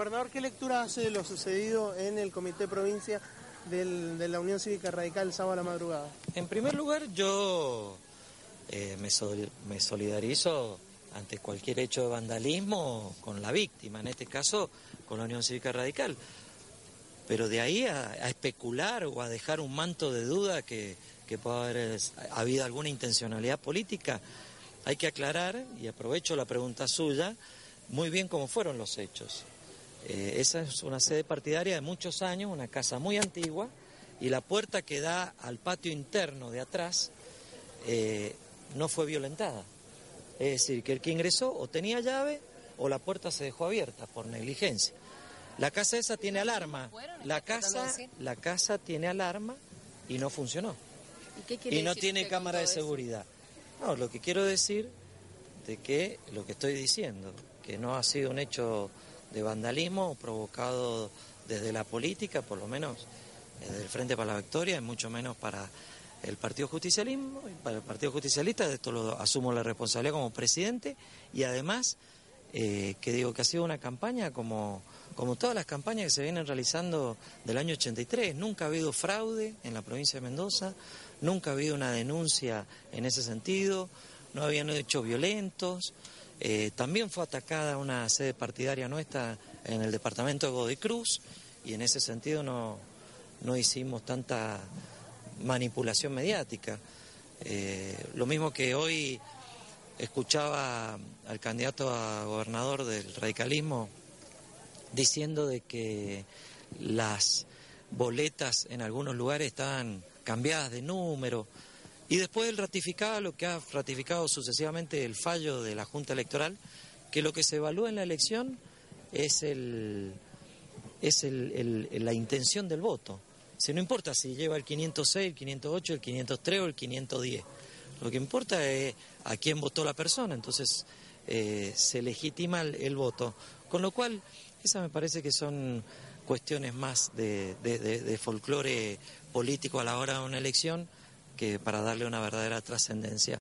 Gobernador, ¿qué lectura hace de lo sucedido en el Comité Provincia de la Unión Cívica Radical el sábado a la madrugada? En primer lugar, yo eh, me, sol- me solidarizo ante cualquier hecho de vandalismo con la víctima, en este caso con la Unión Cívica Radical. Pero de ahí a, especular o a dejar un manto de duda que, que pueda haber habido alguna intencionalidad política, hay que aclarar, y aprovecho la pregunta suya, muy bien cómo fueron los hechos. Eh, esa es una sede partidaria de muchos años, una casa muy antigua, y la puerta que da al patio interno de atrás eh, no fue violentada. Es decir, que el que ingresó o tenía llave o la puerta se dejó abierta por negligencia. La casa esa tiene alarma. La casa, la casa tiene alarma y no funcionó. ¿Y Y no tiene cámara de seguridad. No, lo que quiero decir de que lo que estoy diciendo, que no ha sido un hecho de vandalismo provocado desde la política, por lo menos desde el Frente para la Victoria, y mucho menos para el Partido Justicialismo, y para el Partido Justicialista, de esto lo asumo la responsabilidad como presidente, y además eh, que digo que ha sido una campaña como, como todas las campañas que se vienen realizando del año 83. Nunca ha habido fraude en la provincia de Mendoza, nunca ha habido una denuncia en ese sentido, no habían hechos violentos. Eh, también fue atacada una sede partidaria nuestra en el departamento de Godoy Cruz y en ese sentido no, no hicimos tanta manipulación mediática. Eh, lo mismo que hoy escuchaba al candidato a gobernador del radicalismo diciendo de que las boletas en algunos lugares estaban cambiadas de número y después él ratificaba lo que ha ratificado sucesivamente el fallo de la Junta Electoral, que lo que se evalúa en la elección es el es el- la intención del voto. Si no importa si lleva el 506, el 508, el 503 o el 510. Lo que importa es a quién votó la persona, entonces eh, se legitima el, el voto. Con lo cual, esas me parece que son cuestiones más de- de folclore político a la hora de una elección que para darle una verdadera trascendencia.